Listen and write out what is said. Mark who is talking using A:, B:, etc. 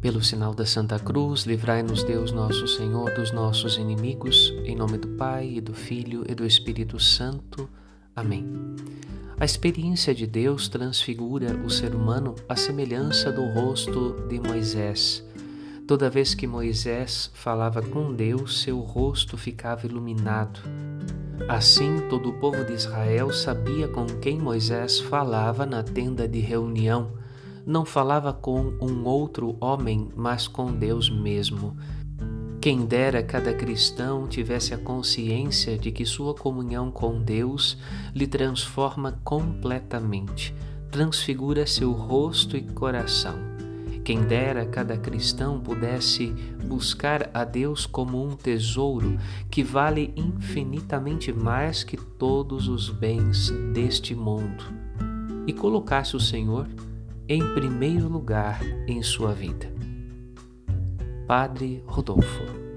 A: Pelo sinal da Santa Cruz, livrai-nos Deus nosso Senhor dos nossos inimigos, em nome do Pai, e do Filho e do Espírito Santo. Amém. A experiência de Deus transfigura o ser humano à semelhança do rosto de Moisés. Toda vez que Moisés falava com Deus, seu rosto ficava iluminado. Assim, todo o povo de Israel sabia com quem Moisés falava na tenda de reunião. Não falava com um outro homem, mas com Deus mesmo. Quem dera cada cristão tivesse a consciência de que sua comunhão com Deus lhe transforma completamente, transfigura seu rosto e coração. Quem dera cada cristão pudesse buscar a Deus como um tesouro que vale infinitamente mais que todos os bens deste mundo e colocasse o Senhor em primeiro lugar em sua vida. Padre Rodolfo.